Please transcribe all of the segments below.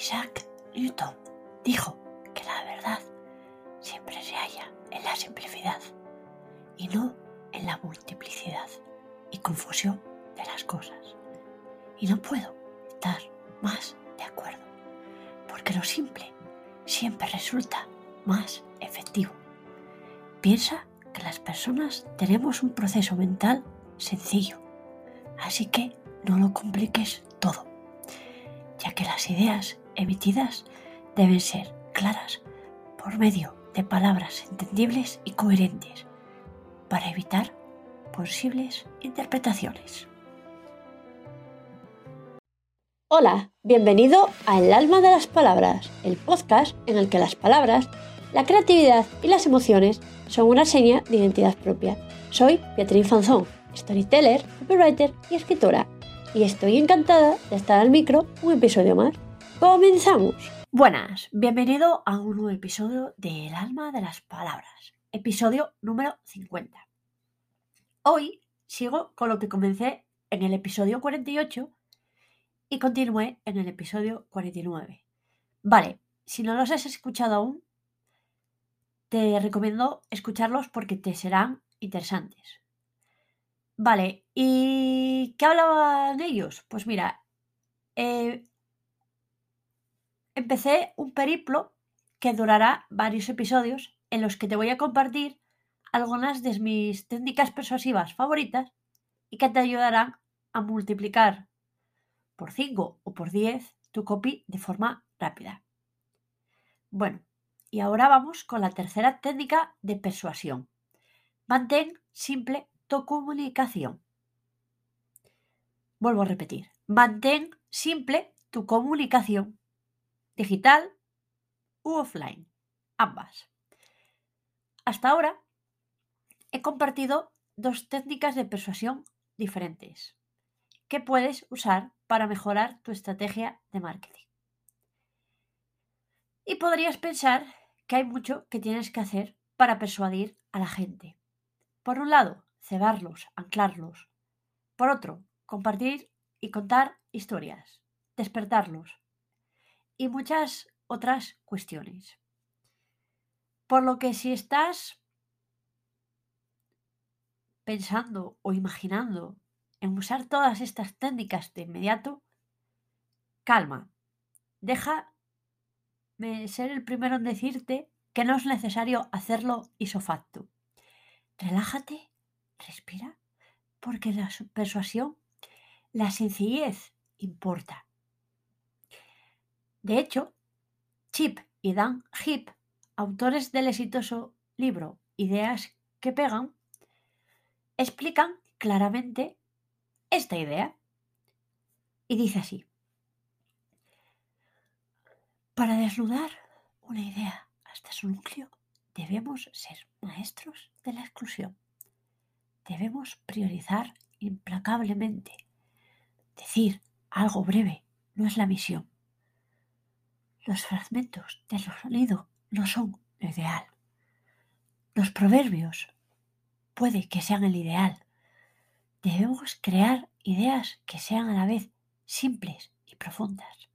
Isaac Newton dijo que la verdad siempre se halla en la simplicidad y no en la multiplicidad y confusión de las cosas. Y no puedo estar más de acuerdo, porque lo simple siempre resulta más efectivo. Piensa que las personas tenemos un proceso mental sencillo, así que no lo compliques todo, ya que las ideas emitidas deben ser claras por medio de palabras entendibles y coherentes para evitar posibles interpretaciones. Hola, bienvenido a El alma de las palabras, el podcast en el que las palabras, la creatividad y las emociones son una seña de identidad propia. Soy Beatriz Fanzón, storyteller, copywriter y escritora, y estoy encantada de estar al micro un episodio más. ¡Comenzamos! Buenas, bienvenido a un nuevo episodio de El alma de las palabras, episodio número 50. Hoy sigo con lo que comencé en el episodio 48 y continué en el episodio 49. Vale, si no los has escuchado aún, te recomiendo escucharlos porque te serán interesantes. Vale, ¿y qué hablaban ellos? Pues mira, eh, empecé un periplo que durará varios episodios en los que te voy a compartir algunas de mis técnicas persuasivas favoritas y que te ayudarán a multiplicar por 5 o por 10 tu copy de forma rápida. Bueno, y ahora vamos con la tercera técnica de persuasión. Mantén simple tu comunicación. Vuelvo a repetir. Mantén simple tu comunicación digital u offline, ambas. Hasta ahora he compartido dos técnicas de persuasión diferentes que puedes usar para mejorar tu estrategia de marketing. Y podrías pensar que hay mucho que tienes que hacer para persuadir a la gente. Por un lado, cebarlos, anclarlos. Por otro, compartir y contar historias, despertarlos, y muchas otras cuestiones. Por lo que si estás pensando o imaginando en usar todas estas técnicas de inmediato, calma. Déjame ser el primero en decirte que no es necesario hacerlo isofacto. Relájate, respira, porque la persuasión, la sencillez importa. De hecho, Chip y Dan Heap, autores del exitoso libro Ideas que pegan, explican claramente esta idea. Y dice así, para desnudar una idea hasta su núcleo, debemos ser maestros de la exclusión. Debemos priorizar implacablemente. Decir algo breve no es la misión. Los fragmentos del sonido no son lo ideal. Los proverbios puede que sean el ideal. Debemos crear ideas que sean a la vez simples y profundas.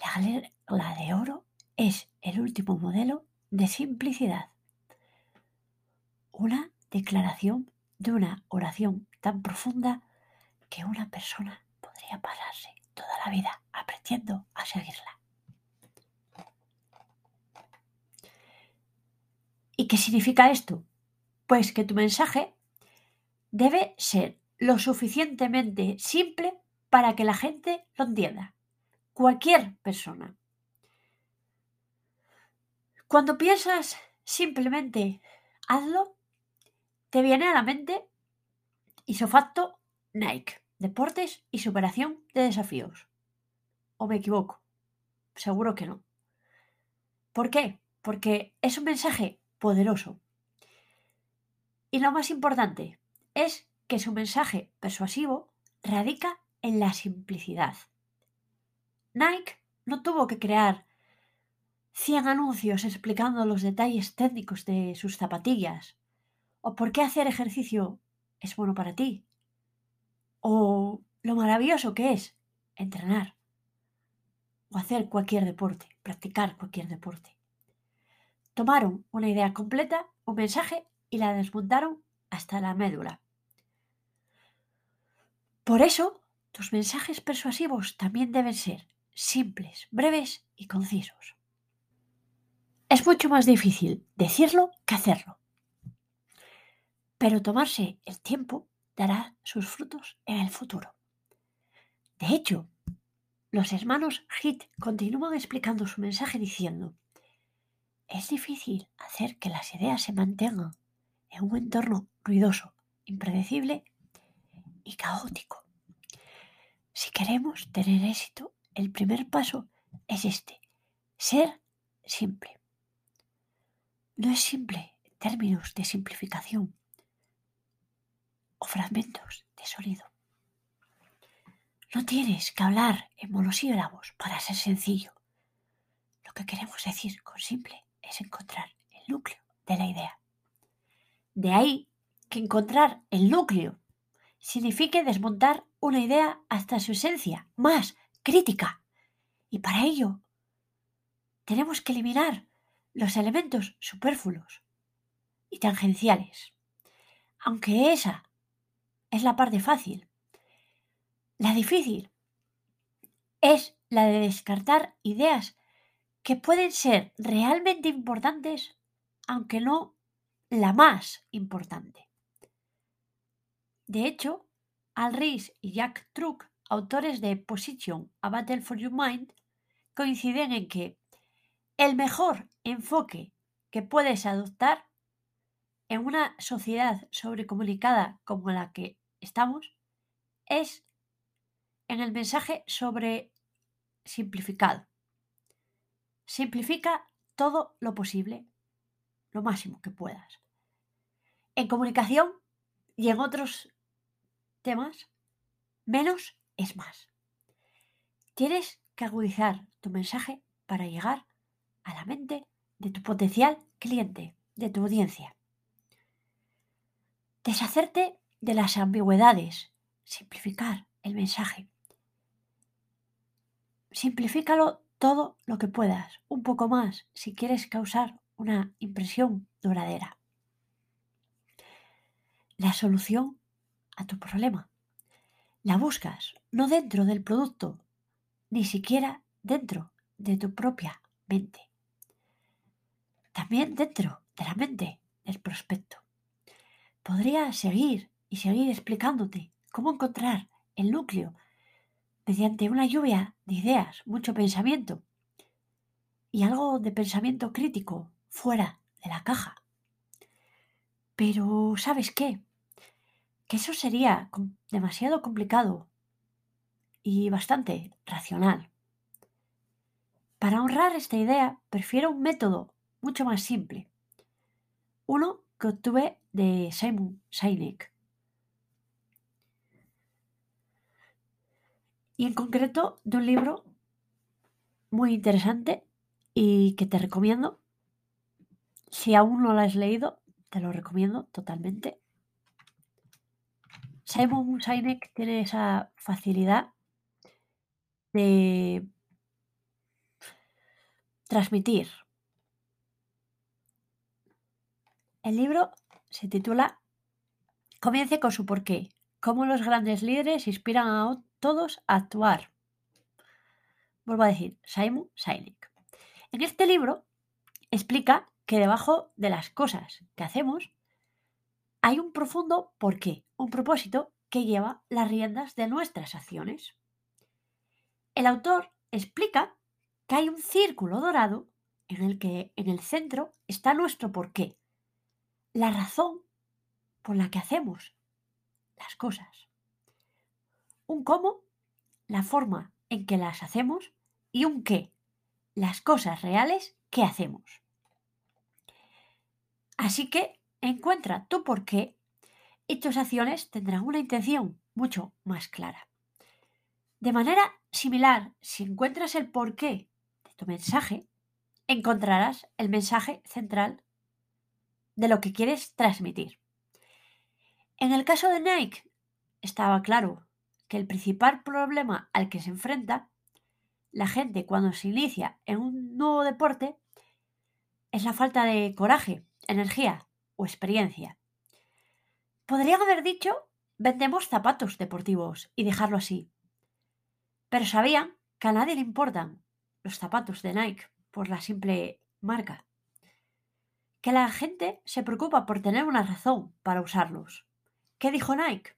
La la de oro es el último modelo de simplicidad. Una declaración de una oración tan profunda que una persona podría pasarse toda la vida aprendiendo a seguirla. ¿Y qué significa esto? Pues que tu mensaje debe ser lo suficientemente simple para que la gente lo entienda. Cualquier persona. Cuando piensas simplemente hazlo, te viene a la mente isofacto Nike, deportes y superación de desafíos. ¿O me equivoco? Seguro que no. ¿Por qué? Porque es un mensaje poderoso. Y lo más importante es que su mensaje persuasivo radica en la simplicidad. Nike no tuvo que crear 100 anuncios explicando los detalles técnicos de sus zapatillas, o por qué hacer ejercicio es bueno para ti, o lo maravilloso que es entrenar. o hacer cualquier deporte, practicar cualquier deporte. Tomaron una idea completa, un mensaje, y la desmontaron hasta la médula. Por eso, tus mensajes persuasivos también deben ser simples, breves y concisos. Es mucho más difícil decirlo que hacerlo. Pero tomarse el tiempo dará sus frutos en el futuro. De hecho, los hermanos Hit continúan explicando su mensaje diciendo, es difícil hacer que las ideas se mantengan en un entorno ruidoso, impredecible y caótico. Si queremos tener éxito, el primer paso es este, ser simple. No es simple en términos de simplificación o fragmentos de sonido. No tienes que hablar en monosílabos para ser sencillo. Lo que queremos decir con simple es encontrar el núcleo de la idea. De ahí que encontrar el núcleo signifique desmontar una idea hasta su esencia más crítica. Y para ello tenemos que eliminar los elementos superfluos y tangenciales. Aunque esa es la parte fácil. La difícil es la de descartar ideas que pueden ser realmente importantes, aunque no la más importante. De hecho, Al Ries y Jack Truck, autores de Position, A Battle for Your Mind, coinciden en que el mejor enfoque que puedes adoptar en una sociedad sobrecomunicada como la que estamos es en el mensaje sobre simplificado. Simplifica todo lo posible, lo máximo que puedas. En comunicación y en otros temas, menos es más. Tienes que agudizar tu mensaje para llegar a la mente de tu potencial cliente, de tu audiencia. Deshacerte de las ambigüedades, simplificar el mensaje. Simplifícalo todo lo que puedas, un poco más, si quieres causar una impresión duradera. La solución a tu problema. La buscas no dentro del producto, ni siquiera dentro de tu propia mente. También dentro de la mente del prospecto. Podría seguir y seguir explicándote cómo encontrar el núcleo mediante una lluvia de ideas, mucho pensamiento y algo de pensamiento crítico fuera de la caja. Pero, ¿sabes qué? que eso sería demasiado complicado y bastante racional. Para honrar esta idea, prefiero un método mucho más simple. Uno que obtuve de Simon Sinek. Y en concreto de un libro muy interesante y que te recomiendo. Si aún no lo has leído, te lo recomiendo totalmente. Simon Sinek tiene esa facilidad de transmitir. El libro se titula Comience con su porqué, cómo los grandes líderes inspiran a todos a actuar. Vuelvo a decir, Simon Sinek. En este libro explica que debajo de las cosas que hacemos hay un profundo porqué, un propósito que lleva las riendas de nuestras acciones. El autor explica que hay un círculo dorado en el que en el centro está nuestro porqué, la razón por la que hacemos las cosas. Un cómo, la forma en que las hacemos y un qué, las cosas reales que hacemos. Así que Encuentra tu por qué y tus acciones tendrán una intención mucho más clara. De manera similar, si encuentras el porqué de tu mensaje, encontrarás el mensaje central de lo que quieres transmitir. En el caso de Nike, estaba claro que el principal problema al que se enfrenta la gente cuando se inicia en un nuevo deporte es la falta de coraje, energía o experiencia. Podrían haber dicho vendemos zapatos deportivos y dejarlo así. Pero sabían que a nadie le importan los zapatos de Nike por la simple marca. Que la gente se preocupa por tener una razón para usarlos. ¿Qué dijo Nike?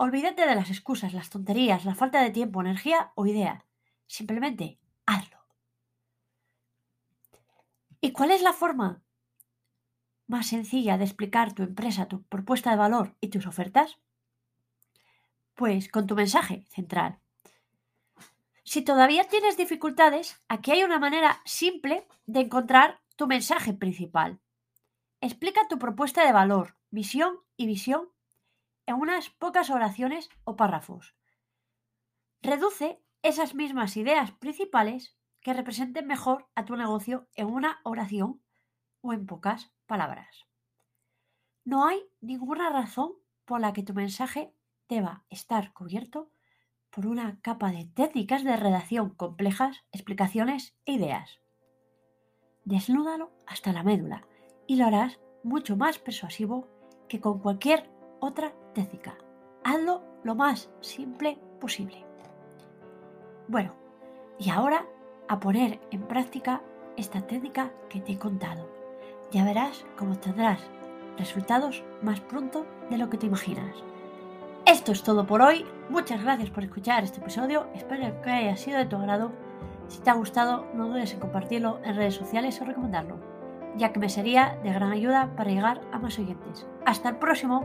Olvídate de las excusas, las tonterías, la falta de tiempo, energía o idea. Simplemente hazlo. ¿Y cuál es la forma más sencilla de explicar tu empresa, tu propuesta de valor y tus ofertas? Pues con tu mensaje central. Si todavía tienes dificultades, aquí hay una manera simple de encontrar tu mensaje principal. Explica tu propuesta de valor, misión y visión en unas pocas oraciones o párrafos. Reduce esas mismas ideas principales que representen mejor a tu negocio en una oración o en pocas palabras. No hay ninguna razón por la que tu mensaje deba estar cubierto por una capa de técnicas de redacción complejas, explicaciones e ideas. Desnúdalo hasta la médula y lo harás mucho más persuasivo que con cualquier otra técnica. Hazlo lo más simple posible. Bueno, y ahora a poner en práctica esta técnica que te he contado. Ya verás cómo tendrás resultados más pronto de lo que te imaginas. Esto es todo por hoy. Muchas gracias por escuchar este episodio. Espero que haya sido de tu agrado. Si te ha gustado, no dudes en compartirlo en redes sociales o recomendarlo, ya que me sería de gran ayuda para llegar a más oyentes. Hasta el próximo.